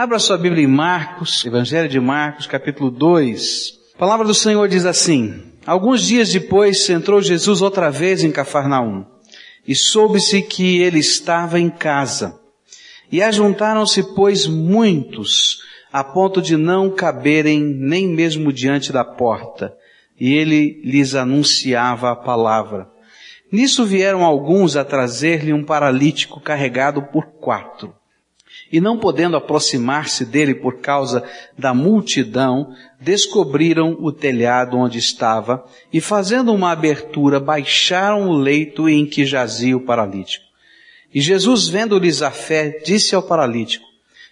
Abra sua Bíblia em Marcos, Evangelho de Marcos, capítulo 2. A palavra do Senhor diz assim: Alguns dias depois entrou Jesus outra vez em Cafarnaum, e soube-se que ele estava em casa. E ajuntaram-se, pois, muitos, a ponto de não caberem nem mesmo diante da porta, e ele lhes anunciava a palavra. Nisso vieram alguns a trazer-lhe um paralítico carregado por quatro. E não podendo aproximar-se dele por causa da multidão, descobriram o telhado onde estava e fazendo uma abertura baixaram o leito em que jazia o paralítico. E Jesus, vendo-lhes a fé, disse ao paralítico,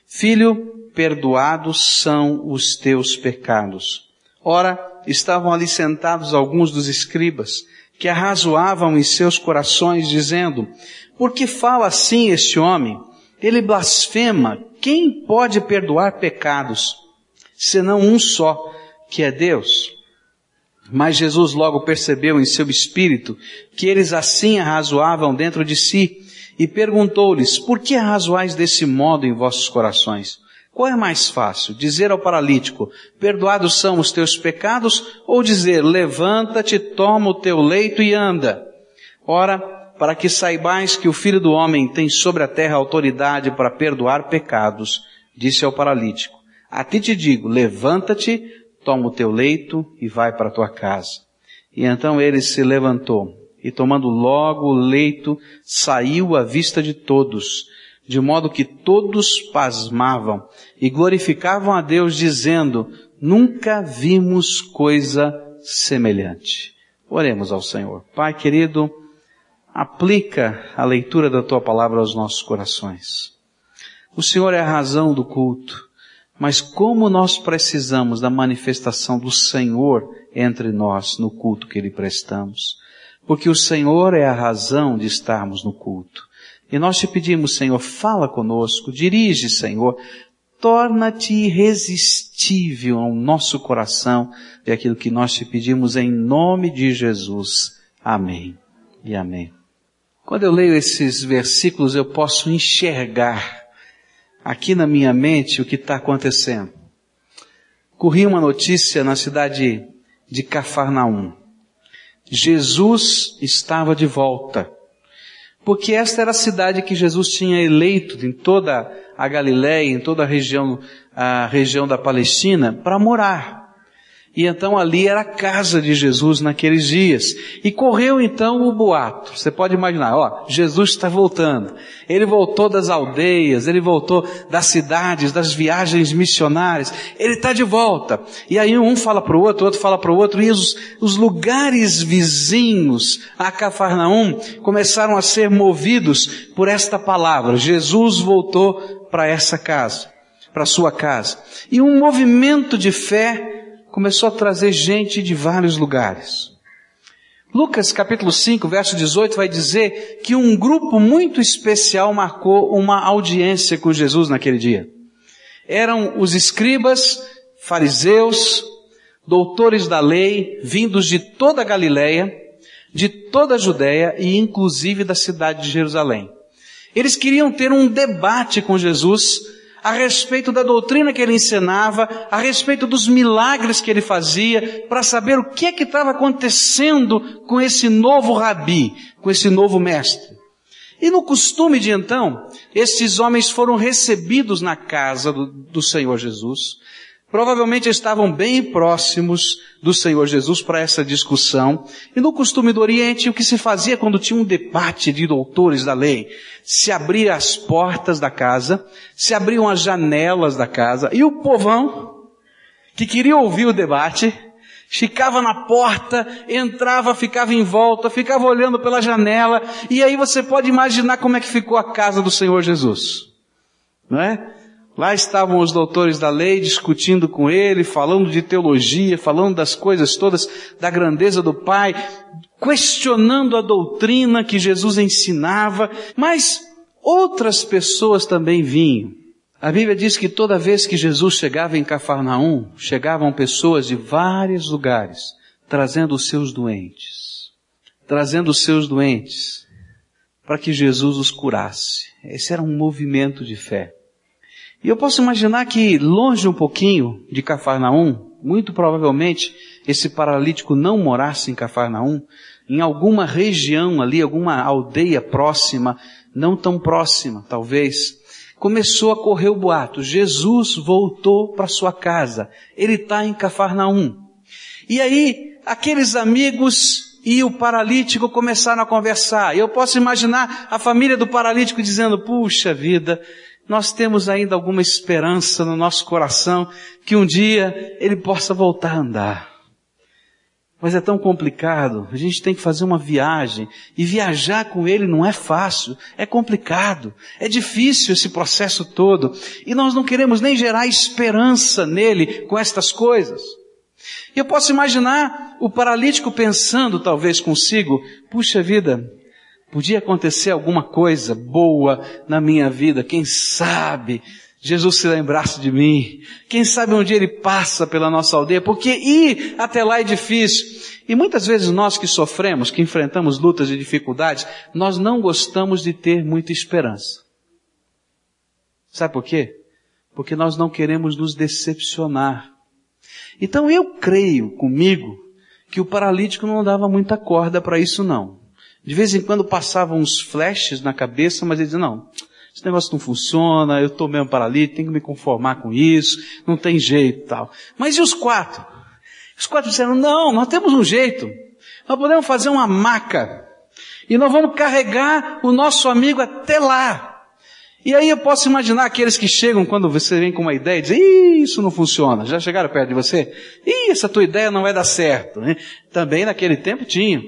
Filho, perdoados são os teus pecados. Ora, estavam ali sentados alguns dos escribas, que arrazoavam em seus corações, dizendo, Por que fala assim este homem? Ele blasfema. Quem pode perdoar pecados, senão um só, que é Deus? Mas Jesus logo percebeu em seu espírito que eles assim arrazoavam dentro de si e perguntou-lhes, por que arrazoais desse modo em vossos corações? Qual é mais fácil? Dizer ao paralítico, perdoados são os teus pecados, ou dizer, levanta-te, toma o teu leito e anda? Ora, para que saibais que o Filho do Homem tem sobre a terra autoridade para perdoar pecados, disse ao paralítico, a ti te digo, levanta-te, toma o teu leito e vai para a tua casa. E então ele se levantou, e tomando logo o leito, saiu à vista de todos, de modo que todos pasmavam e glorificavam a Deus dizendo, nunca vimos coisa semelhante. Oremos ao Senhor. Pai querido, aplica a leitura da tua palavra aos nossos corações. O Senhor é a razão do culto, mas como nós precisamos da manifestação do Senhor entre nós no culto que lhe prestamos. Porque o Senhor é a razão de estarmos no culto. E nós te pedimos, Senhor, fala conosco, dirige, Senhor, torna-te irresistível ao nosso coração e aquilo que nós te pedimos em nome de Jesus. Amém e amém. Quando eu leio esses versículos, eu posso enxergar aqui na minha mente o que está acontecendo. Corria uma notícia na cidade de Cafarnaum. Jesus estava de volta. Porque esta era a cidade que Jesus tinha eleito em toda a Galiléia, em toda a região, a região da Palestina, para morar. E então ali era a casa de Jesus naqueles dias. E correu então o boato. Você pode imaginar, ó, Jesus está voltando. Ele voltou das aldeias, ele voltou das cidades, das viagens missionárias. Ele está de volta. E aí um fala para o outro, outro fala para o outro, e os, os lugares vizinhos a Cafarnaum começaram a ser movidos por esta palavra. Jesus voltou para essa casa, para sua casa. E um movimento de fé começou a trazer gente de vários lugares. Lucas capítulo 5, verso 18 vai dizer que um grupo muito especial marcou uma audiência com Jesus naquele dia. Eram os escribas, fariseus, doutores da lei, vindos de toda a Galileia, de toda a Judéia e inclusive da cidade de Jerusalém. Eles queriam ter um debate com Jesus a respeito da doutrina que ele ensinava, a respeito dos milagres que ele fazia, para saber o que é que estava acontecendo com esse novo rabi, com esse novo mestre. E no costume de então, esses homens foram recebidos na casa do, do Senhor Jesus, Provavelmente estavam bem próximos do Senhor Jesus para essa discussão. E no costume do Oriente, o que se fazia quando tinha um debate de doutores da lei? Se abria as portas da casa, se abriam as janelas da casa, e o povão, que queria ouvir o debate, ficava na porta, entrava, ficava em volta, ficava olhando pela janela, e aí você pode imaginar como é que ficou a casa do Senhor Jesus. Não é? Lá estavam os doutores da lei discutindo com ele, falando de teologia, falando das coisas todas, da grandeza do Pai, questionando a doutrina que Jesus ensinava, mas outras pessoas também vinham. A Bíblia diz que toda vez que Jesus chegava em Cafarnaum, chegavam pessoas de vários lugares, trazendo os seus doentes, trazendo os seus doentes, para que Jesus os curasse. Esse era um movimento de fé. E eu posso imaginar que longe um pouquinho de Cafarnaum, muito provavelmente esse paralítico não morasse em Cafarnaum, em alguma região ali, alguma aldeia próxima, não tão próxima, talvez, começou a correr o boato. Jesus voltou para sua casa. Ele está em Cafarnaum. E aí, aqueles amigos e o paralítico começaram a conversar. E eu posso imaginar a família do paralítico dizendo, puxa vida, nós temos ainda alguma esperança no nosso coração que um dia ele possa voltar a andar. Mas é tão complicado, a gente tem que fazer uma viagem, e viajar com ele não é fácil, é complicado, é difícil esse processo todo, e nós não queremos nem gerar esperança nele com estas coisas. E eu posso imaginar o paralítico pensando talvez consigo, puxa vida, podia acontecer alguma coisa boa na minha vida, quem sabe Jesus se lembrasse de mim. Quem sabe um dia ele passa pela nossa aldeia, porque ir até lá é difícil. E muitas vezes nós que sofremos, que enfrentamos lutas e dificuldades, nós não gostamos de ter muita esperança. Sabe por quê? Porque nós não queremos nos decepcionar. Então eu creio comigo que o paralítico não dava muita corda para isso não. De vez em quando passavam uns flashes na cabeça, mas ele dizia, não, esse negócio não funciona, eu estou mesmo paralítico, tenho que me conformar com isso, não tem jeito tal. Mas e os quatro? Os quatro disseram, não, nós temos um jeito. Nós podemos fazer uma maca. E nós vamos carregar o nosso amigo até lá. E aí eu posso imaginar aqueles que chegam quando você vem com uma ideia e dizem, Ih, isso não funciona. Já chegaram perto de você? Ih, essa tua ideia não vai dar certo. Né? Também naquele tempo tinha.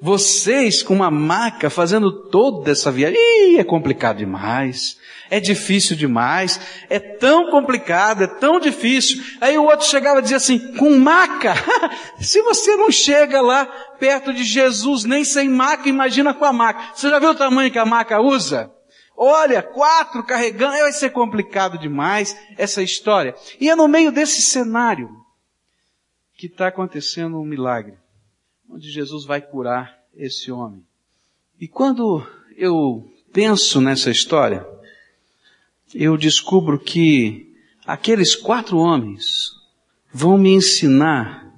Vocês com uma maca fazendo toda essa viagem, Ih, é complicado demais. É difícil demais. É tão complicado, é tão difícil. Aí o outro chegava e dizia assim, com maca? Se você não chega lá perto de Jesus nem sem maca, imagina com a maca. Você já viu o tamanho que a maca usa? Olha, quatro carregando, vai ser complicado demais essa história. E é no meio desse cenário que está acontecendo um milagre, onde Jesus vai curar esse homem. E quando eu penso nessa história, eu descubro que aqueles quatro homens vão me ensinar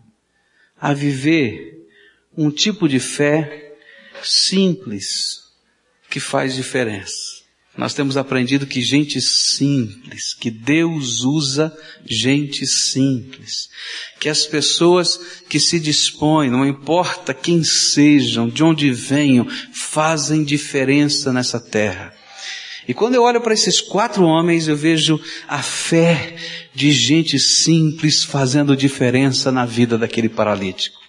a viver um tipo de fé simples que faz diferença. Nós temos aprendido que gente simples, que Deus usa gente simples, que as pessoas que se dispõem, não importa quem sejam, de onde venham, fazem diferença nessa terra. E quando eu olho para esses quatro homens, eu vejo a fé de gente simples fazendo diferença na vida daquele paralítico.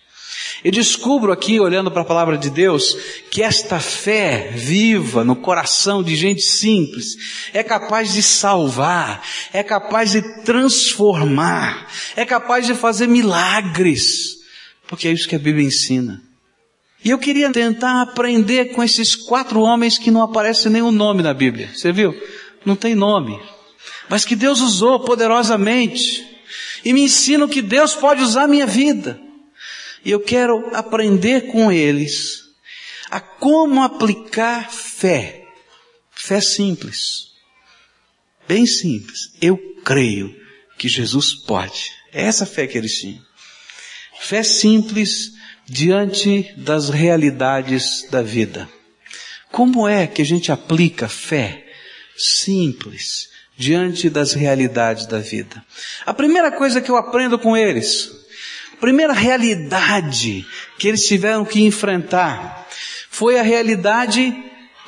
E descubro aqui, olhando para a palavra de Deus, que esta fé viva no coração de gente simples é capaz de salvar, é capaz de transformar, é capaz de fazer milagres, porque é isso que a Bíblia ensina. E eu queria tentar aprender com esses quatro homens que não aparece nenhum nome na Bíblia. Você viu? Não tem nome. Mas que Deus usou poderosamente. E me ensina que Deus pode usar a minha vida. E eu quero aprender com eles a como aplicar fé. Fé simples. Bem simples. Eu creio que Jesus pode. É essa fé que eles tinham. Fé simples diante das realidades da vida. Como é que a gente aplica fé simples diante das realidades da vida? A primeira coisa que eu aprendo com eles primeira realidade que eles tiveram que enfrentar foi a realidade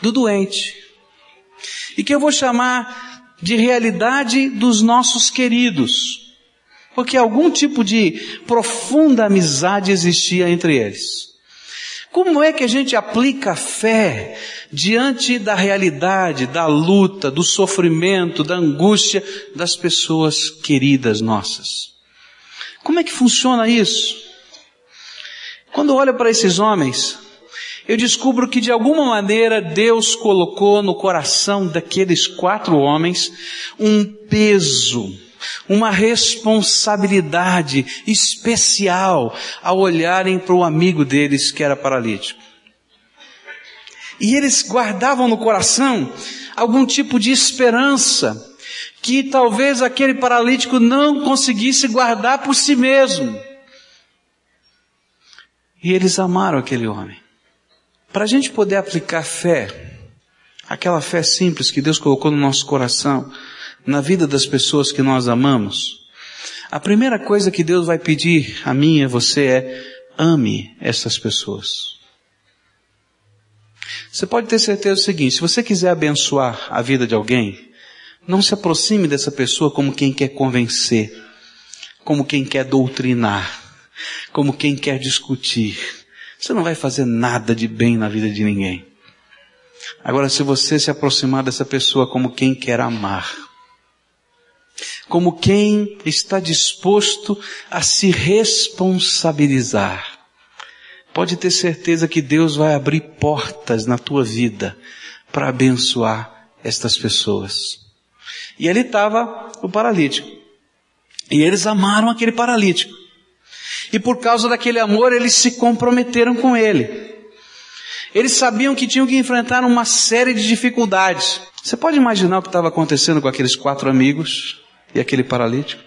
do doente. E que eu vou chamar de realidade dos nossos queridos. Porque algum tipo de profunda amizade existia entre eles. Como é que a gente aplica a fé diante da realidade, da luta, do sofrimento, da angústia das pessoas queridas nossas? Como é que funciona isso? Quando eu olho para esses homens, eu descubro que de alguma maneira Deus colocou no coração daqueles quatro homens um peso, uma responsabilidade especial ao olharem para o amigo deles que era paralítico. E eles guardavam no coração algum tipo de esperança que talvez aquele paralítico não conseguisse guardar por si mesmo. E eles amaram aquele homem. Para a gente poder aplicar fé, aquela fé simples que Deus colocou no nosso coração, na vida das pessoas que nós amamos, a primeira coisa que Deus vai pedir a mim e a você é ame essas pessoas. Você pode ter certeza do seguinte, se você quiser abençoar a vida de alguém, não se aproxime dessa pessoa como quem quer convencer, como quem quer doutrinar, como quem quer discutir. Você não vai fazer nada de bem na vida de ninguém. Agora, se você se aproximar dessa pessoa como quem quer amar, como quem está disposto a se responsabilizar, pode ter certeza que Deus vai abrir portas na tua vida para abençoar estas pessoas. E ali estava o paralítico. E eles amaram aquele paralítico. E por causa daquele amor, eles se comprometeram com ele. Eles sabiam que tinham que enfrentar uma série de dificuldades. Você pode imaginar o que estava acontecendo com aqueles quatro amigos e aquele paralítico?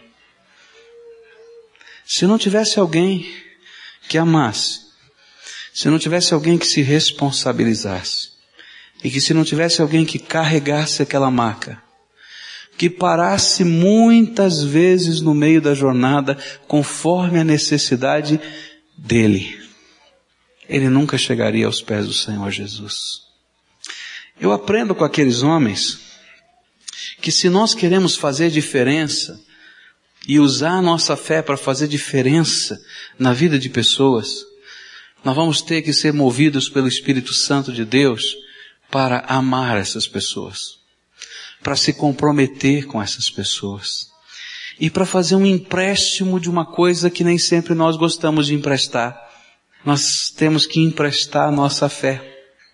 Se não tivesse alguém que amasse, se não tivesse alguém que se responsabilizasse, e que se não tivesse alguém que carregasse aquela maca, que parasse muitas vezes no meio da jornada conforme a necessidade dele. Ele nunca chegaria aos pés do Senhor Jesus. Eu aprendo com aqueles homens que se nós queremos fazer diferença e usar a nossa fé para fazer diferença na vida de pessoas, nós vamos ter que ser movidos pelo Espírito Santo de Deus para amar essas pessoas para se comprometer com essas pessoas e para fazer um empréstimo de uma coisa que nem sempre nós gostamos de emprestar. Nós temos que emprestar a nossa fé.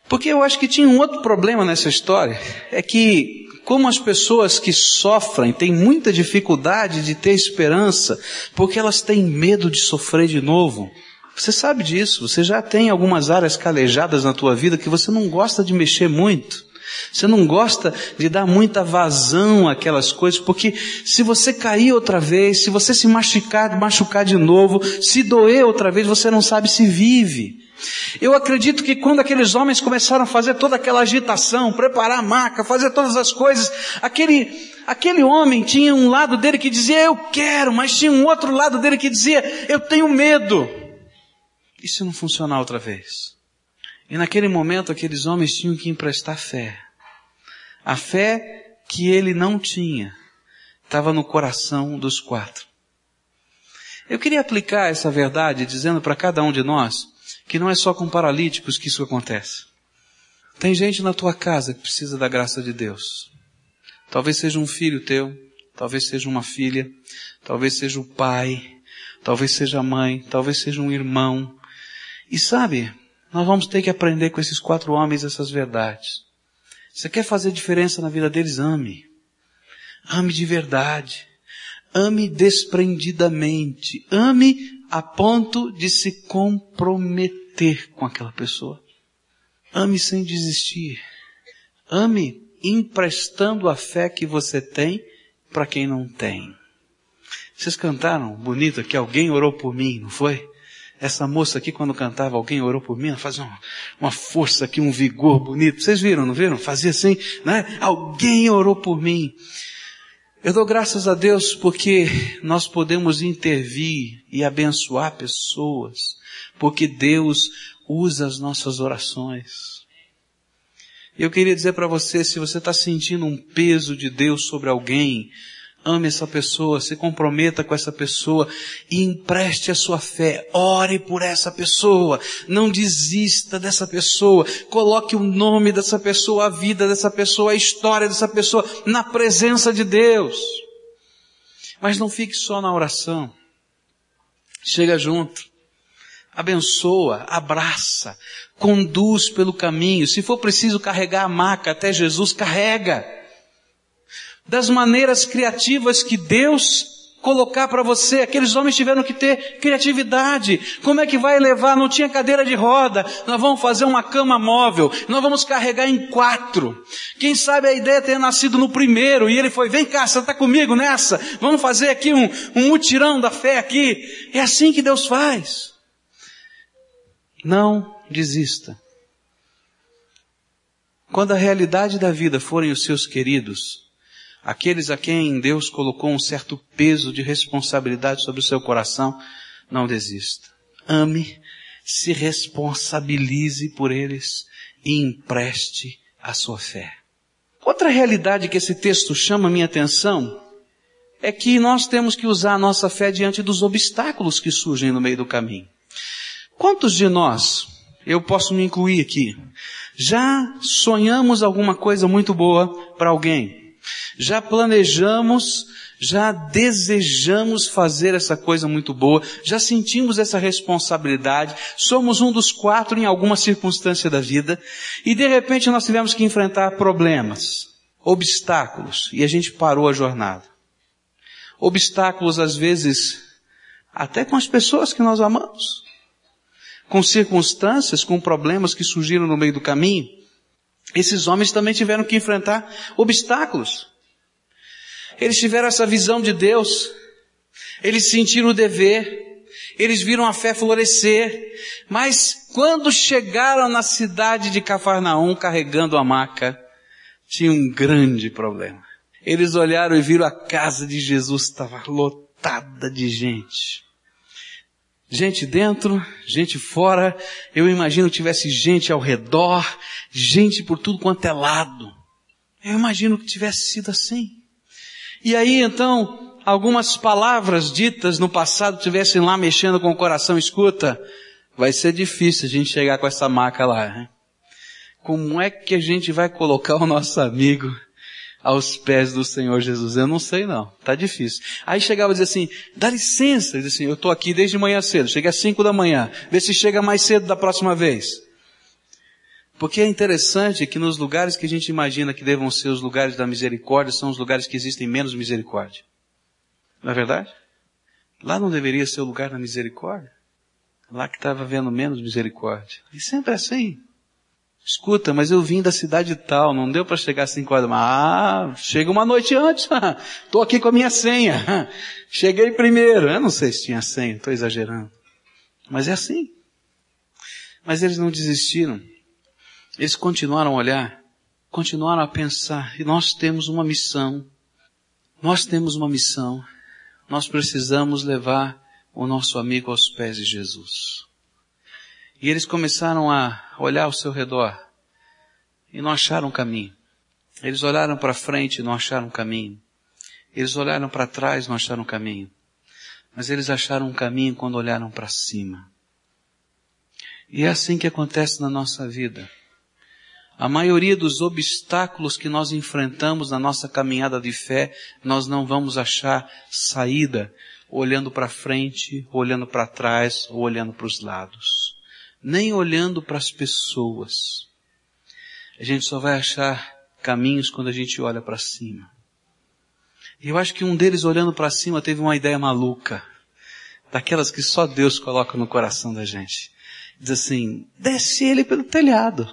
Porque eu acho que tinha um outro problema nessa história, é que como as pessoas que sofrem têm muita dificuldade de ter esperança, porque elas têm medo de sofrer de novo. Você sabe disso, você já tem algumas áreas calejadas na tua vida que você não gosta de mexer muito. Você não gosta de dar muita vazão àquelas coisas, porque se você cair outra vez, se você se machucar, machucar de novo, se doer outra vez, você não sabe se vive. Eu acredito que quando aqueles homens começaram a fazer toda aquela agitação, preparar a maca, fazer todas as coisas, aquele, aquele homem tinha um lado dele que dizia eu quero, mas tinha um outro lado dele que dizia eu tenho medo. E se não funcionar outra vez? E naquele momento aqueles homens tinham que emprestar fé. A fé que ele não tinha estava no coração dos quatro. Eu queria aplicar essa verdade dizendo para cada um de nós que não é só com paralíticos que isso acontece. Tem gente na tua casa que precisa da graça de Deus. Talvez seja um filho teu, talvez seja uma filha, talvez seja o pai, talvez seja a mãe, talvez seja um irmão. E sabe, nós vamos ter que aprender com esses quatro homens essas verdades. Você quer fazer diferença na vida deles? Ame. Ame de verdade. Ame desprendidamente. Ame a ponto de se comprometer com aquela pessoa. Ame sem desistir. Ame emprestando a fé que você tem para quem não tem. Vocês cantaram bonito que alguém orou por mim, não foi? Essa moça aqui, quando cantava, alguém orou por mim, ela fazia uma, uma força aqui, um vigor bonito. Vocês viram, não viram? Fazia assim, né? Alguém orou por mim. Eu dou graças a Deus porque nós podemos intervir e abençoar pessoas, porque Deus usa as nossas orações. Eu queria dizer para você, se você está sentindo um peso de Deus sobre alguém, Ame essa pessoa, se comprometa com essa pessoa e empreste a sua fé. Ore por essa pessoa. Não desista dessa pessoa. Coloque o nome dessa pessoa, a vida dessa pessoa, a história dessa pessoa na presença de Deus. Mas não fique só na oração. Chega junto. Abençoa, abraça, conduz pelo caminho. Se for preciso carregar a maca até Jesus, carrega das maneiras criativas que Deus colocar para você. Aqueles homens tiveram que ter criatividade. Como é que vai levar? Não tinha cadeira de roda. Nós vamos fazer uma cama móvel. Nós vamos carregar em quatro. Quem sabe a ideia ter nascido no primeiro e ele foi, vem cá, você está comigo nessa? Vamos fazer aqui um, um mutirão da fé aqui. É assim que Deus faz. Não desista. Quando a realidade da vida forem os seus queridos, Aqueles a quem Deus colocou um certo peso de responsabilidade sobre o seu coração, não desista. Ame, se responsabilize por eles e empreste a sua fé. Outra realidade que esse texto chama minha atenção é que nós temos que usar a nossa fé diante dos obstáculos que surgem no meio do caminho. Quantos de nós, eu posso me incluir aqui, já sonhamos alguma coisa muito boa para alguém? Já planejamos, já desejamos fazer essa coisa muito boa, já sentimos essa responsabilidade, somos um dos quatro em alguma circunstância da vida, e de repente nós tivemos que enfrentar problemas, obstáculos, e a gente parou a jornada. Obstáculos às vezes até com as pessoas que nós amamos, com circunstâncias, com problemas que surgiram no meio do caminho. Esses homens também tiveram que enfrentar obstáculos. Eles tiveram essa visão de Deus. Eles sentiram o dever. Eles viram a fé florescer. Mas quando chegaram na cidade de Cafarnaum carregando a maca, tinha um grande problema. Eles olharam e viram a casa de Jesus estava lotada de gente. Gente dentro, gente fora. Eu imagino que tivesse gente ao redor, gente por tudo quanto é lado. Eu imagino que tivesse sido assim. E aí então, algumas palavras ditas no passado tivessem lá mexendo com o coração, escuta, vai ser difícil a gente chegar com essa maca lá. Hein? Como é que a gente vai colocar o nosso amigo aos pés do Senhor Jesus? Eu não sei não, tá difícil. Aí chegava e dizia assim, dá licença, dizia assim, eu estou aqui desde manhã cedo, cheguei às cinco da manhã, vê se chega mais cedo da próxima vez. Porque é interessante que nos lugares que a gente imagina que devam ser os lugares da misericórdia, são os lugares que existem menos misericórdia. Não é verdade? Lá não deveria ser o lugar da misericórdia? Lá que estava havendo menos misericórdia. E sempre é assim. Escuta, mas eu vim da cidade tal, não deu para chegar às 5 horas. Ah, chega uma noite antes. Estou aqui com a minha senha. Cheguei primeiro. Eu não sei se tinha senha, estou exagerando. Mas é assim. Mas eles não desistiram. Eles continuaram a olhar, continuaram a pensar. E nós temos uma missão. Nós temos uma missão. Nós precisamos levar o nosso amigo aos pés de Jesus. E eles começaram a olhar ao seu redor e não acharam caminho. Eles olharam para frente e não acharam caminho. Eles olharam para trás e não acharam caminho. Mas eles acharam um caminho quando olharam para cima. E é assim que acontece na nossa vida. A maioria dos obstáculos que nós enfrentamos na nossa caminhada de fé, nós não vamos achar saída olhando para frente, olhando para trás ou olhando para os lados nem olhando para as pessoas. A gente só vai achar caminhos quando a gente olha para cima. E eu acho que um deles olhando para cima teve uma ideia maluca, daquelas que só Deus coloca no coração da gente. Diz assim, desce ele pelo telhado.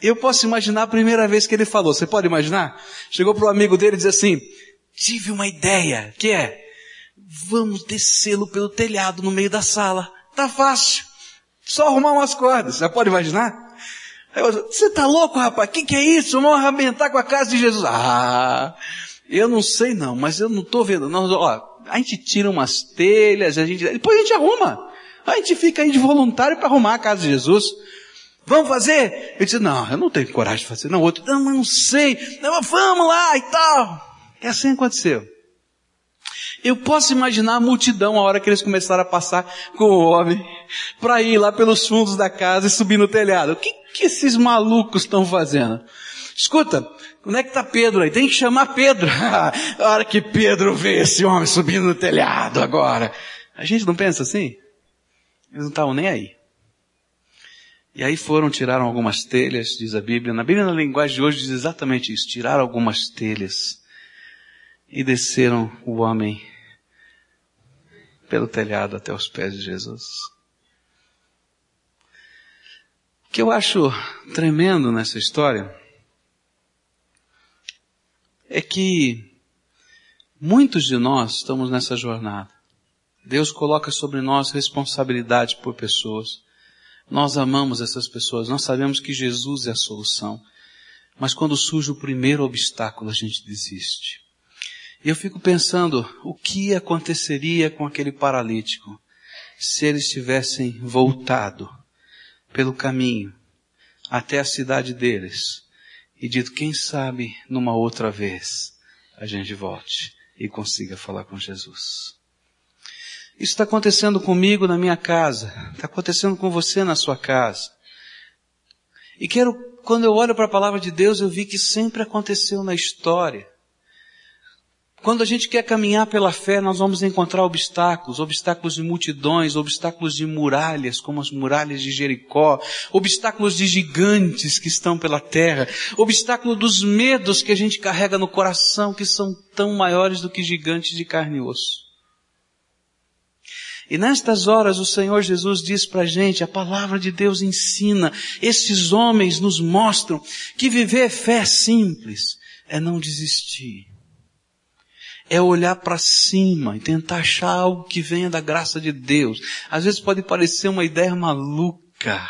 Eu posso imaginar a primeira vez que ele falou. Você pode imaginar? Chegou para o amigo dele e diz assim, tive uma ideia, que é, vamos descê-lo pelo telhado no meio da sala. Tá fácil. Só arrumar umas cordas, já pode imaginar? Você tá louco, rapaz? O que, que é isso? Vamos arrebentar com a casa de Jesus. Ah, eu não sei não, mas eu não estou vendo. Não, ó, a gente tira umas telhas, a gente, depois a gente arruma. A gente fica aí de voluntário para arrumar a casa de Jesus. Vamos fazer? Eu disse, não, eu não tenho coragem de fazer. Não, outro, não, não sei. Não, vamos lá e tal. É assim aconteceu. Eu posso imaginar a multidão a hora que eles começaram a passar com o homem para ir lá pelos fundos da casa e subir no telhado. O que, que esses malucos estão fazendo? Escuta, onde é que está Pedro aí? Tem que chamar Pedro. a hora que Pedro vê esse homem subindo no telhado agora. A gente não pensa assim? Eles não estavam nem aí. E aí foram, tiraram algumas telhas, diz a Bíblia. Na Bíblia, na linguagem de hoje, diz exatamente isso. Tiraram algumas telhas e desceram o homem pelo telhado até os pés de Jesus. O que eu acho tremendo nessa história é que muitos de nós estamos nessa jornada. Deus coloca sobre nós responsabilidade por pessoas. Nós amamos essas pessoas, nós sabemos que Jesus é a solução. Mas quando surge o primeiro obstáculo, a gente desiste. E eu fico pensando, o que aconteceria com aquele paralítico se eles tivessem voltado pelo caminho até a cidade deles e dito, quem sabe numa outra vez a gente volte e consiga falar com Jesus. Isso está acontecendo comigo na minha casa, está acontecendo com você na sua casa. E quero, quando eu olho para a palavra de Deus, eu vi que sempre aconteceu na história. Quando a gente quer caminhar pela fé, nós vamos encontrar obstáculos, obstáculos de multidões, obstáculos de muralhas, como as muralhas de Jericó, obstáculos de gigantes que estão pela terra, obstáculo dos medos que a gente carrega no coração, que são tão maiores do que gigantes de carne e osso. E nestas horas o Senhor Jesus diz para a gente, a palavra de Deus ensina, esses homens nos mostram que viver fé simples é não desistir é olhar para cima e tentar achar algo que venha da graça de Deus. Às vezes pode parecer uma ideia maluca,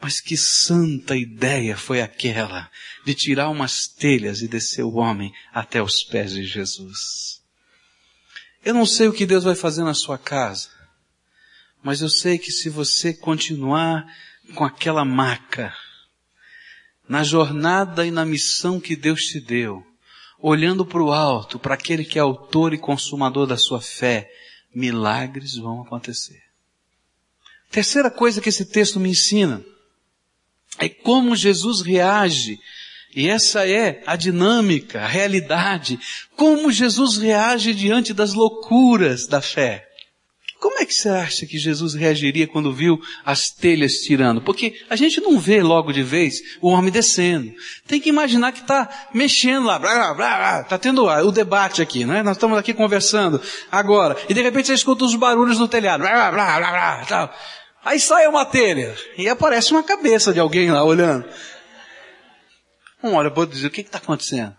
mas que santa ideia foi aquela de tirar umas telhas e descer o homem até os pés de Jesus. Eu não sei o que Deus vai fazer na sua casa, mas eu sei que se você continuar com aquela maca, na jornada e na missão que Deus te deu, olhando para o alto, para aquele que é autor e consumador da sua fé, milagres vão acontecer. Terceira coisa que esse texto me ensina é como Jesus reage, e essa é a dinâmica, a realidade, como Jesus reage diante das loucuras da fé. Como é que você acha que Jesus reagiria quando viu as telhas tirando? Porque a gente não vê logo de vez o homem descendo. Tem que imaginar que está mexendo lá, blá, blá, blá, está tendo o debate aqui, né? Nós estamos aqui conversando agora, e de repente você escuta os barulhos no telhado, blá, blá, blá, blá, tal. Aí sai uma telha e aparece uma cabeça de alguém lá olhando. Um olha para dizer o que está acontecendo,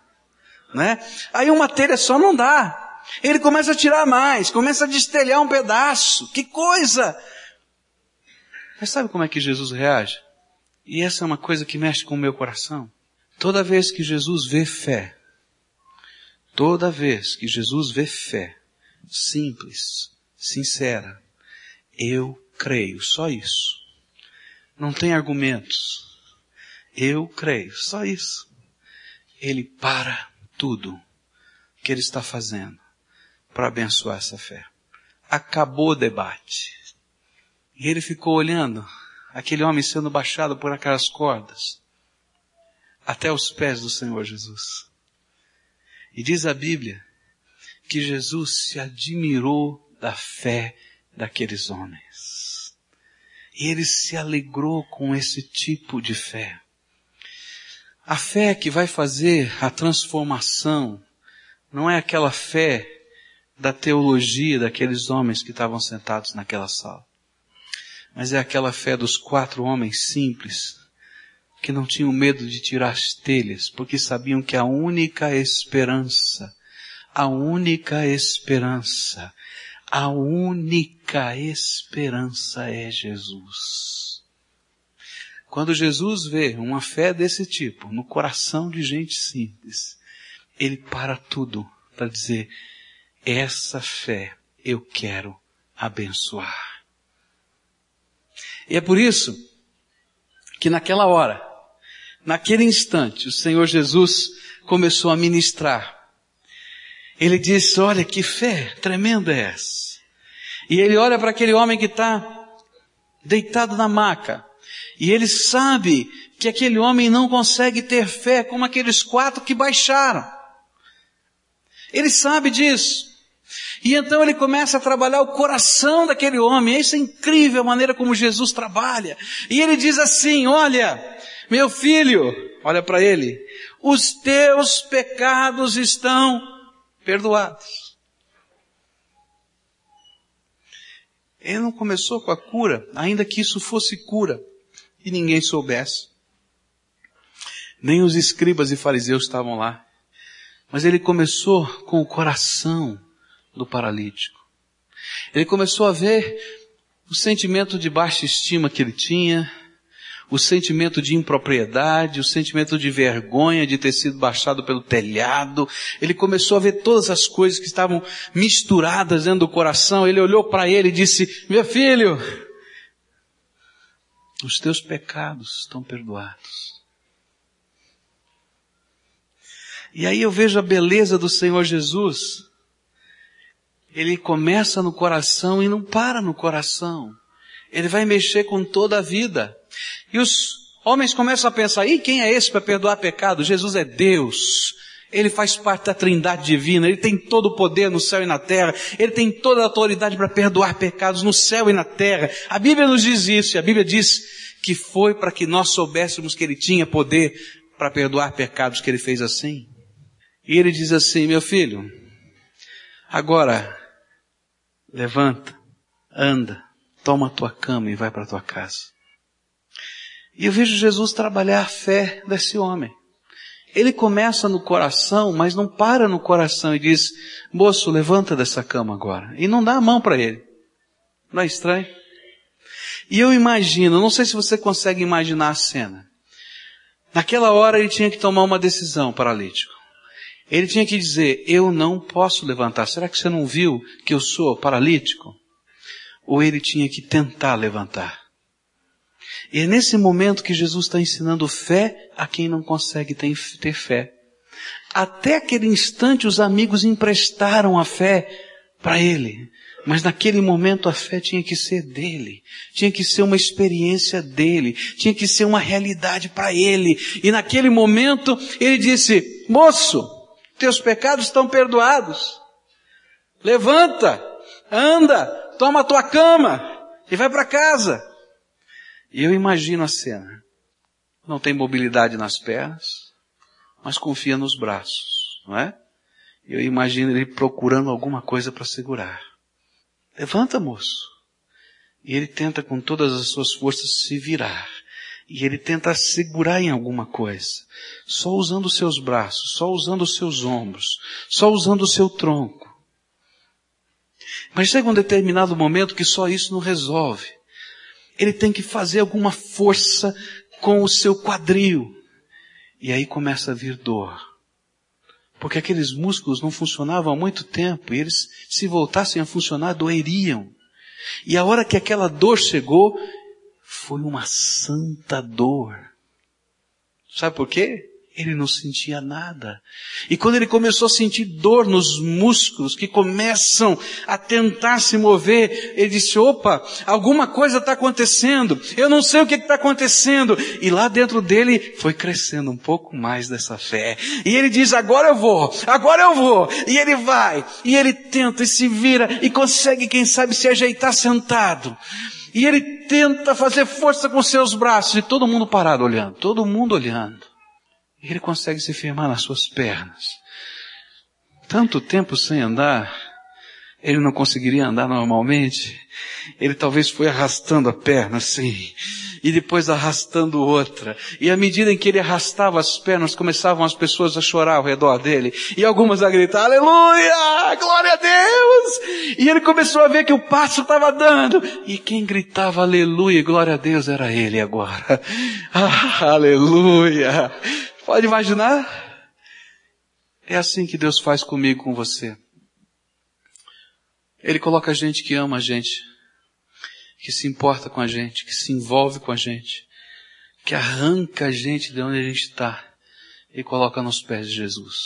né? Aí uma telha só não dá. Ele começa a tirar mais, começa a destelhar um pedaço. Que coisa! Mas sabe como é que Jesus reage? E essa é uma coisa que mexe com o meu coração. Toda vez que Jesus vê fé, toda vez que Jesus vê fé, simples, sincera, eu creio, só isso. Não tem argumentos. Eu creio, só isso. Ele para tudo que ele está fazendo para abençoar essa fé. Acabou o debate. E ele ficou olhando aquele homem sendo baixado por aquelas cordas até os pés do Senhor Jesus. E diz a Bíblia que Jesus se admirou da fé daqueles homens. E ele se alegrou com esse tipo de fé. A fé que vai fazer a transformação não é aquela fé da teologia daqueles homens que estavam sentados naquela sala. Mas é aquela fé dos quatro homens simples, que não tinham medo de tirar as telhas, porque sabiam que a única esperança, a única esperança, a única esperança é Jesus. Quando Jesus vê uma fé desse tipo no coração de gente simples, ele para tudo para dizer, essa fé eu quero abençoar. E é por isso que naquela hora, naquele instante, o Senhor Jesus começou a ministrar. Ele disse, olha que fé tremenda é essa. E ele olha para aquele homem que está deitado na maca. E ele sabe que aquele homem não consegue ter fé como aqueles quatro que baixaram. Ele sabe disso. E então ele começa a trabalhar o coração daquele homem. Isso é incrível a maneira como Jesus trabalha. E ele diz assim: Olha, meu filho, olha para ele, os teus pecados estão perdoados. Ele não começou com a cura, ainda que isso fosse cura e ninguém soubesse. Nem os escribas e fariseus estavam lá. Mas ele começou com o coração do paralítico. Ele começou a ver o sentimento de baixa estima que ele tinha, o sentimento de impropriedade, o sentimento de vergonha de ter sido baixado pelo telhado. Ele começou a ver todas as coisas que estavam misturadas dentro do coração. Ele olhou para ele e disse: Meu filho, os teus pecados estão perdoados. E aí eu vejo a beleza do Senhor Jesus. Ele começa no coração e não para no coração. Ele vai mexer com toda a vida. E os homens começam a pensar, e quem é esse para perdoar pecado? Jesus é Deus. Ele faz parte da trindade divina, ele tem todo o poder no céu e na terra, ele tem toda a autoridade para perdoar pecados no céu e na terra. A Bíblia nos diz isso, e a Bíblia diz que foi para que nós soubéssemos que ele tinha poder para perdoar pecados que ele fez assim. E ele diz assim, meu filho, agora levanta, anda, toma a tua cama e vai para a tua casa. E eu vejo Jesus trabalhar a fé desse homem. Ele começa no coração, mas não para no coração e diz, moço, levanta dessa cama agora. E não dá a mão para ele. Não é estranho? E eu imagino, não sei se você consegue imaginar a cena. Naquela hora ele tinha que tomar uma decisão, paralítico. Ele tinha que dizer, eu não posso levantar. Será que você não viu que eu sou paralítico? Ou ele tinha que tentar levantar. E é nesse momento que Jesus está ensinando fé a quem não consegue ter fé. Até aquele instante os amigos emprestaram a fé para ele. Mas naquele momento a fé tinha que ser dele, tinha que ser uma experiência dele, tinha que ser uma realidade para ele. E naquele momento ele disse: Moço, teus pecados estão perdoados. Levanta, anda, toma a tua cama e vai para casa. E eu imagino a cena. Não tem mobilidade nas pernas, mas confia nos braços, não é? Eu imagino ele procurando alguma coisa para segurar. Levanta, moço. E ele tenta com todas as suas forças se virar. E ele tenta segurar em alguma coisa. Só usando os seus braços, só usando os seus ombros, só usando o seu tronco. Mas chega um determinado momento que só isso não resolve ele tem que fazer alguma força com o seu quadril. E aí começa a vir dor. Porque aqueles músculos não funcionavam há muito tempo e eles, se voltassem a funcionar, doeriam. E a hora que aquela dor chegou, foi uma santa dor. Sabe por quê? Ele não sentia nada. E quando ele começou a sentir dor nos músculos que começam a tentar se mover, ele disse, opa, alguma coisa está acontecendo. Eu não sei o que está acontecendo. E lá dentro dele foi crescendo um pouco mais dessa fé. E ele diz, agora eu vou, agora eu vou. E ele vai. E ele tenta e se vira e consegue, quem sabe, se ajeitar sentado. E ele tenta fazer força com seus braços e todo mundo parado olhando, todo mundo olhando ele consegue se firmar nas suas pernas. Tanto tempo sem andar, ele não conseguiria andar normalmente. Ele talvez foi arrastando a perna assim, e depois arrastando outra. E à medida em que ele arrastava as pernas, começavam as pessoas a chorar ao redor dele. E algumas a gritar, aleluia, glória a Deus! E ele começou a ver que o passo estava dando. E quem gritava aleluia, glória a Deus era ele agora. Ah, aleluia! Pode imaginar? É assim que Deus faz comigo, com você. Ele coloca gente que ama a gente, que se importa com a gente, que se envolve com a gente, que arranca a gente de onde a gente está e coloca nos pés de Jesus.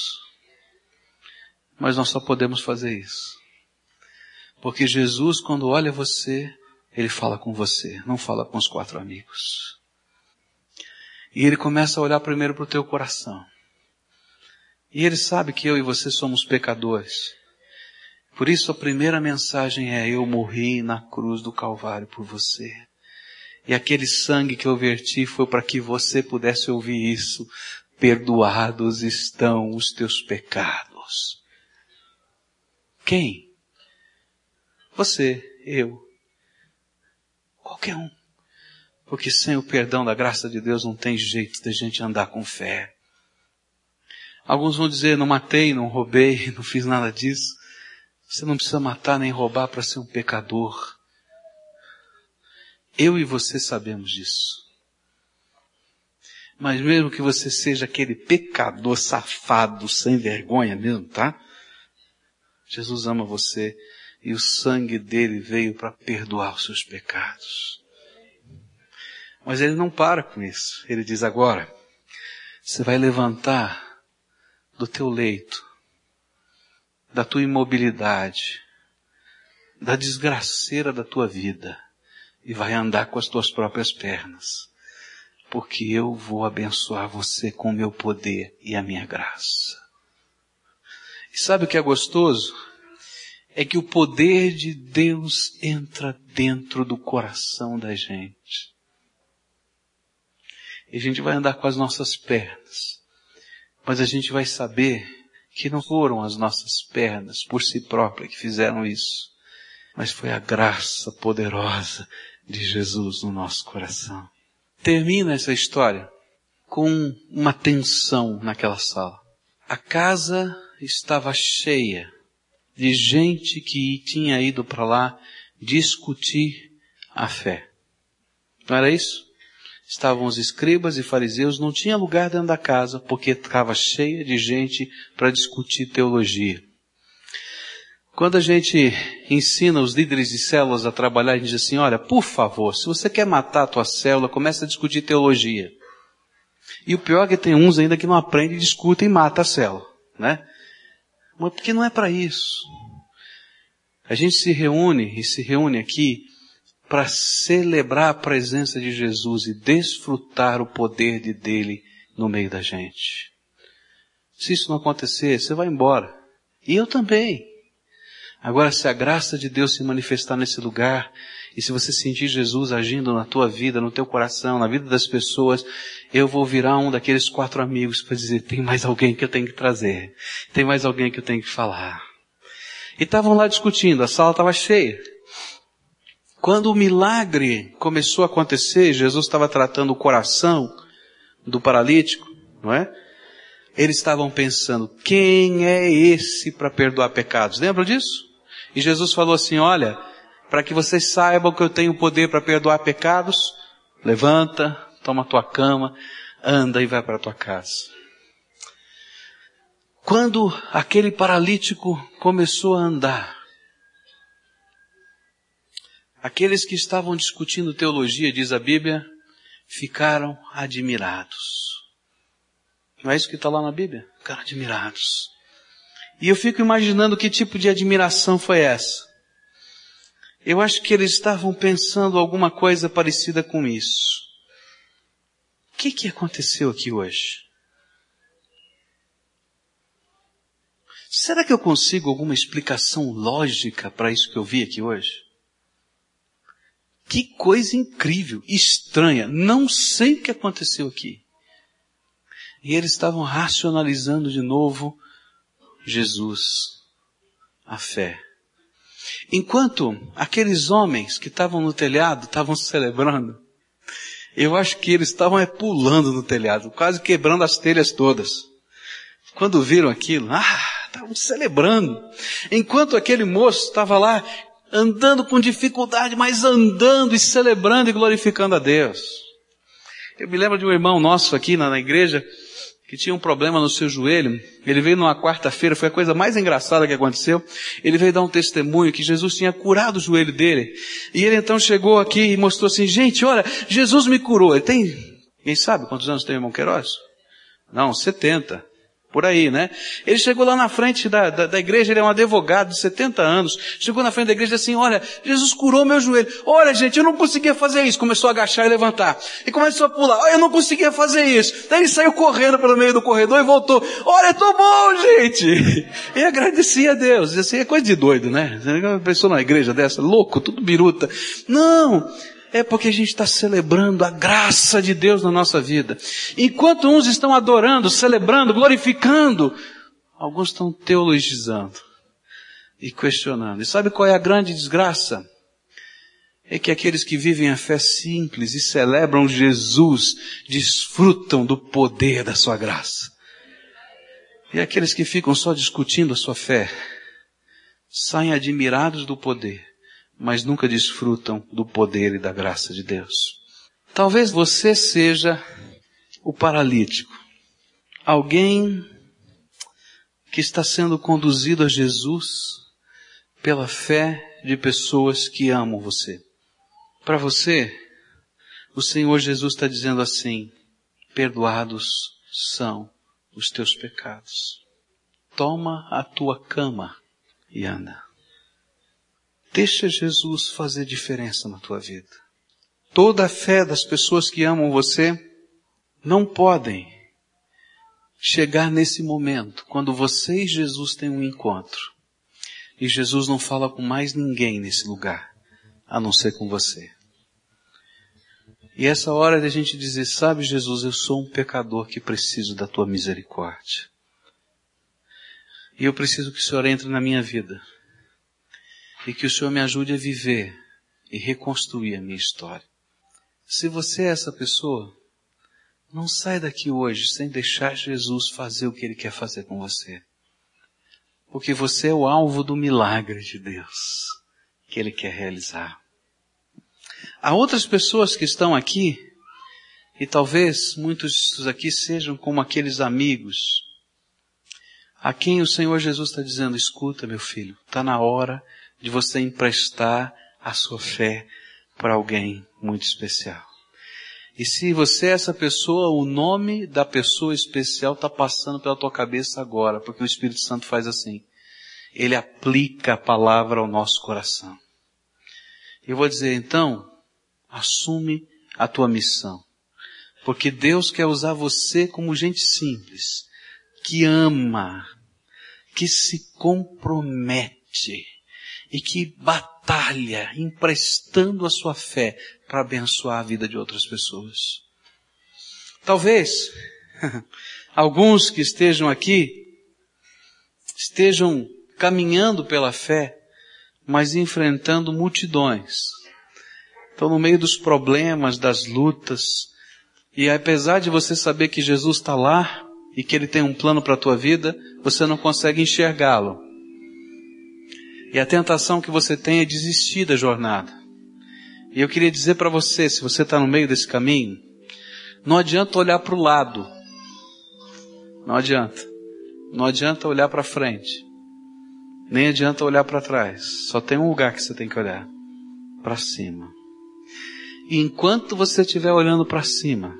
Mas nós só podemos fazer isso. Porque Jesus, quando olha você, ele fala com você, não fala com os quatro amigos. E ele começa a olhar primeiro para o teu coração. E ele sabe que eu e você somos pecadores. Por isso a primeira mensagem é: Eu morri na cruz do Calvário por você. E aquele sangue que eu verti foi para que você pudesse ouvir isso. Perdoados estão os teus pecados. Quem? Você, eu. Qualquer um. Porque sem o perdão da graça de Deus não tem jeito de a gente andar com fé. Alguns vão dizer, não matei, não roubei, não fiz nada disso. Você não precisa matar nem roubar para ser um pecador. Eu e você sabemos disso. Mas mesmo que você seja aquele pecador safado, sem vergonha mesmo, tá? Jesus ama você e o sangue dele veio para perdoar os seus pecados. Mas ele não para com isso. Ele diz agora, você vai levantar do teu leito, da tua imobilidade, da desgraceira da tua vida e vai andar com as tuas próprias pernas porque eu vou abençoar você com o meu poder e a minha graça. E sabe o que é gostoso? É que o poder de Deus entra dentro do coração da gente. E a gente vai andar com as nossas pernas. Mas a gente vai saber que não foram as nossas pernas por si próprias que fizeram isso, mas foi a graça poderosa de Jesus no nosso coração termina essa história com uma tensão naquela sala. A casa estava cheia de gente que tinha ido para lá discutir a fé. Não era isso? Estavam os escribas e fariseus, não tinha lugar dentro da casa porque estava cheia de gente para discutir teologia. Quando a gente ensina os líderes de células a trabalhar, a gente diz assim, olha, por favor, se você quer matar a tua célula, começa a discutir teologia. E o pior é que tem uns ainda que não aprendem, discutem e matam a célula, né? Mas porque não é para isso. A gente se reúne e se reúne aqui para celebrar a presença de Jesus e desfrutar o poder de dele no meio da gente. Se isso não acontecer, você vai embora. E eu também. Agora, se a graça de Deus se manifestar nesse lugar, e se você sentir Jesus agindo na tua vida, no teu coração, na vida das pessoas, eu vou virar um daqueles quatro amigos para dizer, tem mais alguém que eu tenho que trazer. Tem mais alguém que eu tenho que falar. E estavam lá discutindo, a sala estava cheia. Quando o milagre começou a acontecer, Jesus estava tratando o coração do paralítico, não é? Eles estavam pensando, quem é esse para perdoar pecados? Lembra disso? E Jesus falou assim: Olha, para que vocês saibam que eu tenho poder para perdoar pecados, levanta, toma tua cama, anda e vai para tua casa. Quando aquele paralítico começou a andar, aqueles que estavam discutindo teologia, diz a Bíblia, ficaram admirados. Não é isso que está lá na Bíblia? Ficaram admirados. E eu fico imaginando que tipo de admiração foi essa. Eu acho que eles estavam pensando alguma coisa parecida com isso. O que, que aconteceu aqui hoje? Será que eu consigo alguma explicação lógica para isso que eu vi aqui hoje? Que coisa incrível, estranha, não sei o que aconteceu aqui. E eles estavam racionalizando de novo Jesus, a fé. Enquanto aqueles homens que estavam no telhado estavam celebrando, eu acho que eles estavam é, pulando no telhado, quase quebrando as telhas todas. Quando viram aquilo, ah, estavam celebrando. Enquanto aquele moço estava lá andando com dificuldade, mas andando e celebrando e glorificando a Deus. Eu me lembro de um irmão nosso aqui na, na igreja, que tinha um problema no seu joelho. Ele veio numa quarta-feira, foi a coisa mais engraçada que aconteceu. Ele veio dar um testemunho que Jesus tinha curado o joelho dele. E ele então chegou aqui e mostrou assim, gente, olha, Jesus me curou. Ele tem, quem sabe quantos anos tem o irmão Queiroz? Não, 70 por aí, né? Ele chegou lá na frente da, da, da, igreja, ele é um advogado de 70 anos, chegou na frente da igreja assim, olha, Jesus curou meu joelho. Olha gente, eu não conseguia fazer isso. Começou a agachar e levantar. E começou a pular. Olha, eu não conseguia fazer isso. Daí ele saiu correndo pelo meio do corredor e voltou. Olha, tô bom, gente. E agradecia a Deus. Assim é coisa de doido, né? Uma pessoa na igreja dessa, louco, tudo biruta. Não. É porque a gente está celebrando a graça de Deus na nossa vida. Enquanto uns estão adorando, celebrando, glorificando, alguns estão teologizando e questionando. E sabe qual é a grande desgraça? é que aqueles que vivem a fé simples e celebram Jesus desfrutam do poder da sua graça. E aqueles que ficam só discutindo a sua fé saem admirados do poder, mas nunca desfrutam do poder e da graça de Deus. Talvez você seja o paralítico, alguém que está sendo conduzido a Jesus pela fé de pessoas que amam você. Para você, o Senhor Jesus está dizendo assim: perdoados são os teus pecados. Toma a tua cama e anda. Deixa Jesus fazer diferença na tua vida. Toda a fé das pessoas que amam você não podem chegar nesse momento, quando você e Jesus têm um encontro, e Jesus não fala com mais ninguém nesse lugar, a não ser com você. E essa hora de a gente dizer, sabe Jesus, eu sou um pecador que preciso da tua misericórdia. E eu preciso que o Senhor entre na minha vida. E que o Senhor me ajude a viver e reconstruir a minha história. Se você é essa pessoa, não sai daqui hoje sem deixar Jesus fazer o que Ele quer fazer com você. Porque você é o alvo do milagre de Deus que Ele quer realizar. Há outras pessoas que estão aqui, e talvez muitos aqui sejam como aqueles amigos, a quem o Senhor Jesus está dizendo, escuta meu filho, está na hora de você emprestar a sua fé para alguém muito especial. E se você é essa pessoa, o nome da pessoa especial está passando pela tua cabeça agora, porque o Espírito Santo faz assim. Ele aplica a palavra ao nosso coração. Eu vou dizer então, Assume a tua missão. Porque Deus quer usar você como gente simples, que ama, que se compromete e que batalha emprestando a sua fé para abençoar a vida de outras pessoas. Talvez alguns que estejam aqui estejam caminhando pela fé, mas enfrentando multidões Estão no meio dos problemas, das lutas. E apesar de você saber que Jesus está lá e que Ele tem um plano para a tua vida, você não consegue enxergá-lo. E a tentação que você tem é desistir da jornada. E eu queria dizer para você, se você está no meio desse caminho, não adianta olhar para o lado. Não adianta. Não adianta olhar para frente. Nem adianta olhar para trás. Só tem um lugar que você tem que olhar. Para cima. E enquanto você estiver olhando para cima,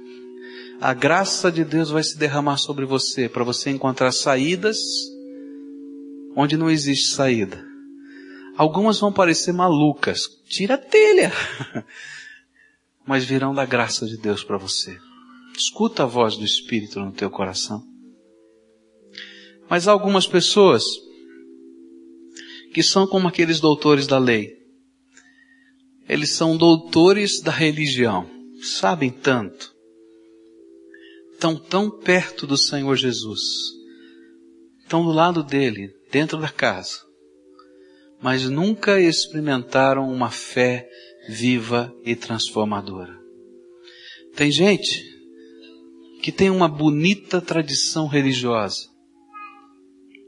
a graça de Deus vai se derramar sobre você para você encontrar saídas onde não existe saída. Algumas vão parecer malucas, tira a telha, mas virão da graça de Deus para você. Escuta a voz do Espírito no teu coração. Mas há algumas pessoas que são como aqueles doutores da lei. Eles são doutores da religião, sabem tanto, estão tão perto do Senhor Jesus, estão do lado dele, dentro da casa, mas nunca experimentaram uma fé viva e transformadora. Tem gente que tem uma bonita tradição religiosa,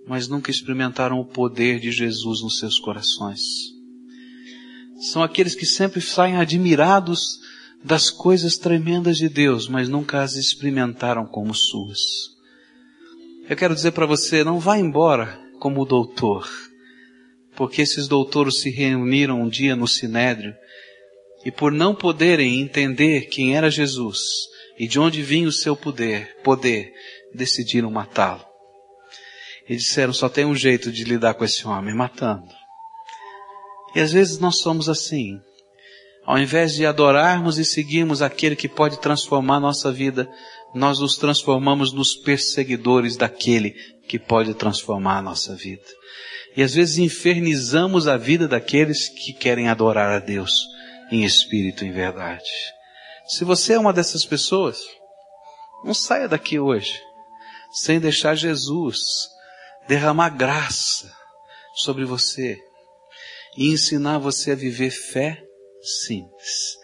mas nunca experimentaram o poder de Jesus nos seus corações são aqueles que sempre saem admirados das coisas tremendas de Deus, mas nunca as experimentaram como suas. Eu quero dizer para você, não vá embora como doutor, porque esses doutores se reuniram um dia no Sinédrio e por não poderem entender quem era Jesus e de onde vinha o seu poder, poder, decidiram matá-lo. E disseram, só tem um jeito de lidar com esse homem, matando. E às vezes nós somos assim. Ao invés de adorarmos e seguirmos aquele que pode transformar nossa vida, nós nos transformamos nos perseguidores daquele que pode transformar a nossa vida. E às vezes infernizamos a vida daqueles que querem adorar a Deus em espírito e em verdade. Se você é uma dessas pessoas, não saia daqui hoje sem deixar Jesus derramar graça sobre você e ensinar você a viver fé simples.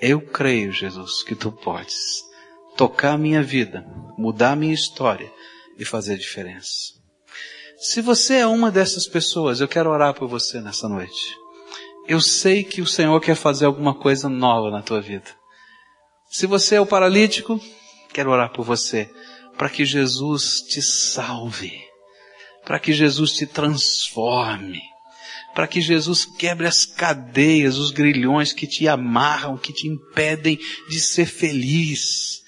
Eu creio, Jesus, que tu podes tocar a minha vida, mudar a minha história e fazer diferença. Se você é uma dessas pessoas, eu quero orar por você nessa noite. Eu sei que o Senhor quer fazer alguma coisa nova na tua vida. Se você é o paralítico, quero orar por você, para que Jesus te salve, para que Jesus te transforme, para que Jesus quebre as cadeias, os grilhões que te amarram, que te impedem de ser feliz.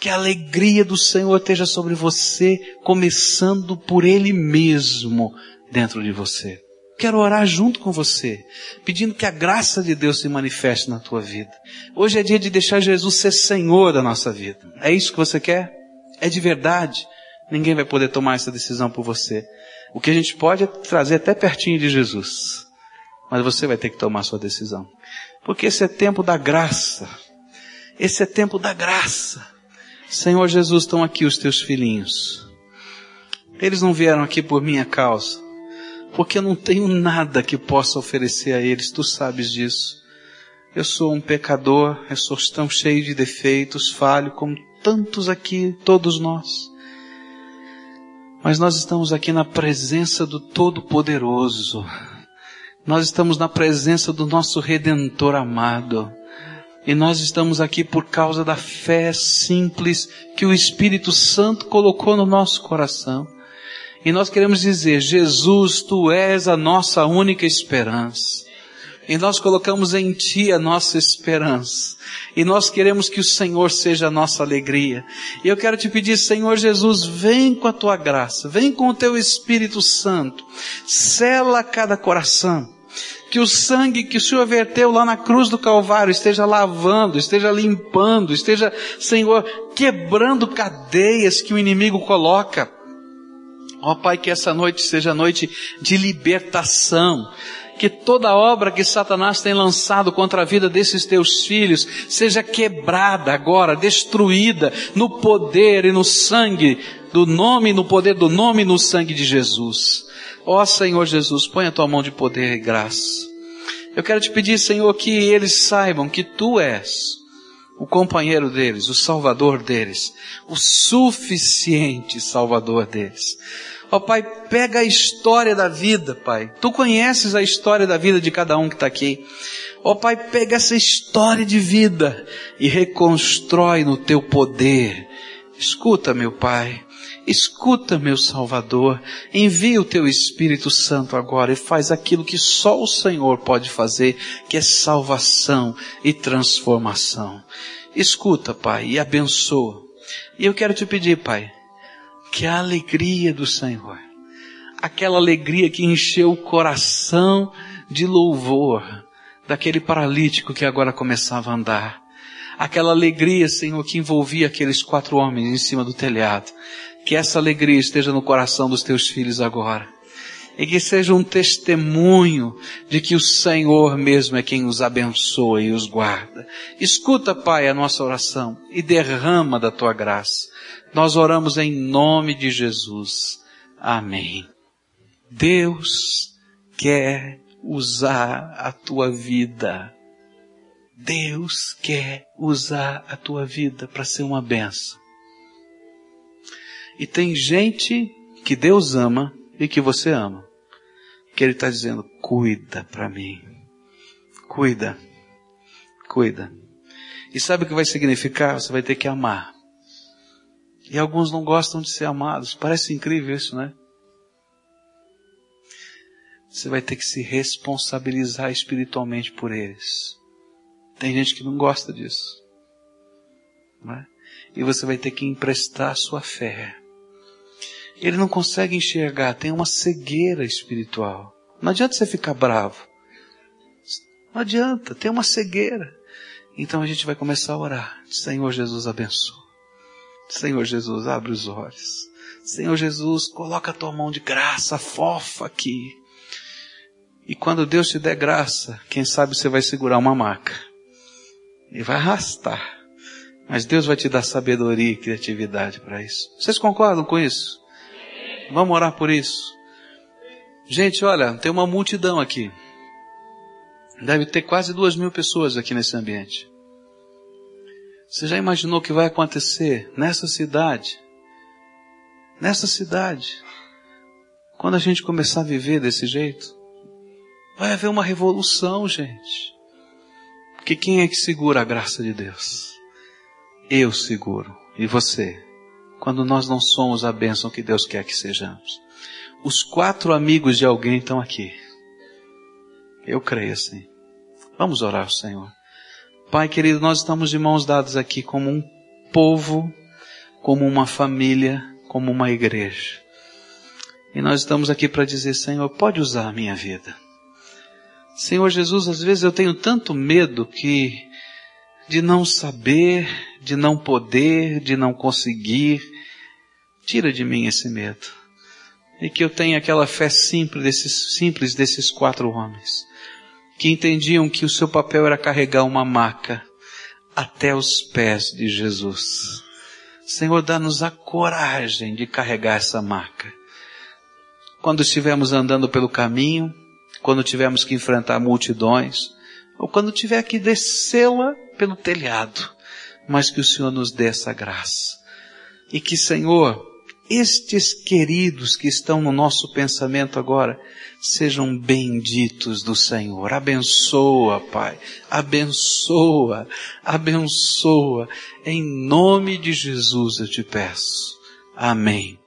Que a alegria do Senhor esteja sobre você, começando por Ele mesmo dentro de você. Quero orar junto com você, pedindo que a graça de Deus se manifeste na tua vida. Hoje é dia de deixar Jesus ser Senhor da nossa vida. É isso que você quer? É de verdade? Ninguém vai poder tomar essa decisão por você. O que a gente pode é trazer até pertinho de Jesus. Mas você vai ter que tomar a sua decisão. Porque esse é tempo da graça. Esse é tempo da graça. Senhor Jesus, estão aqui os teus filhinhos. Eles não vieram aqui por minha causa, porque eu não tenho nada que possa oferecer a eles, tu sabes disso. Eu sou um pecador, eu sou tão cheio de defeitos, falho como tantos aqui, todos nós. Mas nós estamos aqui na presença do Todo-Poderoso. Nós estamos na presença do nosso Redentor amado. E nós estamos aqui por causa da fé simples que o Espírito Santo colocou no nosso coração. E nós queremos dizer, Jesus, tu és a nossa única esperança. E nós colocamos em Ti a nossa esperança. E nós queremos que o Senhor seja a nossa alegria. E eu quero te pedir, Senhor Jesus, vem com a Tua graça, vem com o Teu Espírito Santo, sela cada coração que o sangue que o Senhor verteu lá na cruz do Calvário esteja lavando, esteja limpando, esteja, Senhor, quebrando cadeias que o inimigo coloca. Ó Pai, que essa noite seja noite de libertação, que toda obra que Satanás tem lançado contra a vida desses teus filhos seja quebrada agora, destruída no poder e no sangue do nome, no poder do nome e no sangue de Jesus. Ó Senhor Jesus, põe a tua mão de poder e graça. Eu quero te pedir, Senhor, que eles saibam que tu és o companheiro deles, o salvador deles, o suficiente salvador deles. Ó oh, Pai, pega a história da vida, Pai. Tu conheces a história da vida de cada um que está aqui. Ó oh, Pai, pega essa história de vida e reconstrói no teu poder. Escuta, meu Pai. Escuta, meu Salvador, envia o teu Espírito Santo agora e faz aquilo que só o Senhor pode fazer, que é salvação e transformação. Escuta, Pai, e abençoa. E eu quero te pedir, Pai, que a alegria do Senhor, aquela alegria que encheu o coração de louvor daquele paralítico que agora começava a andar, aquela alegria, Senhor, que envolvia aqueles quatro homens em cima do telhado, que essa alegria esteja no coração dos teus filhos agora. E que seja um testemunho de que o Senhor mesmo é quem os abençoa e os guarda. Escuta, Pai, a nossa oração e derrama da tua graça. Nós oramos em nome de Jesus. Amém. Deus quer usar a tua vida. Deus quer usar a tua vida para ser uma benção. E tem gente que Deus ama e que você ama. Que Ele está dizendo, cuida para mim. Cuida. Cuida. E sabe o que vai significar? Você vai ter que amar. E alguns não gostam de ser amados. Parece incrível isso, né? Você vai ter que se responsabilizar espiritualmente por eles. Tem gente que não gosta disso. Não é? E você vai ter que emprestar sua fé ele não consegue enxergar, tem uma cegueira espiritual. Não adianta você ficar bravo. Não adianta, tem uma cegueira. Então a gente vai começar a orar. Senhor Jesus, abençoa. Senhor Jesus, abre os olhos. Senhor Jesus, coloca a tua mão de graça fofa aqui. E quando Deus te der graça, quem sabe você vai segurar uma maca. E vai arrastar. Mas Deus vai te dar sabedoria e criatividade para isso. Vocês concordam com isso? Vamos orar por isso. Gente, olha, tem uma multidão aqui. Deve ter quase duas mil pessoas aqui nesse ambiente. Você já imaginou o que vai acontecer nessa cidade? Nessa cidade. Quando a gente começar a viver desse jeito, vai haver uma revolução, gente. Porque quem é que segura a graça de Deus? Eu seguro. E você? Quando nós não somos a bênção que Deus quer que sejamos. Os quatro amigos de alguém estão aqui. Eu creio assim. Vamos orar ao Senhor. Pai querido, nós estamos de mãos dadas aqui como um povo, como uma família, como uma igreja. E nós estamos aqui para dizer, Senhor, pode usar a minha vida. Senhor Jesus, às vezes eu tenho tanto medo que de não saber, de não poder, de não conseguir. Tira de mim esse medo. E que eu tenha aquela fé simples desses, simples desses quatro homens que entendiam que o seu papel era carregar uma maca até os pés de Jesus. Senhor, dá-nos a coragem de carregar essa maca. Quando estivermos andando pelo caminho, quando tivermos que enfrentar multidões, ou quando tiver que descê-la pelo telhado, mas que o Senhor nos dê essa graça. E que, Senhor, estes queridos que estão no nosso pensamento agora, sejam benditos do Senhor. Abençoa, Pai. Abençoa, abençoa. Em nome de Jesus eu te peço. Amém.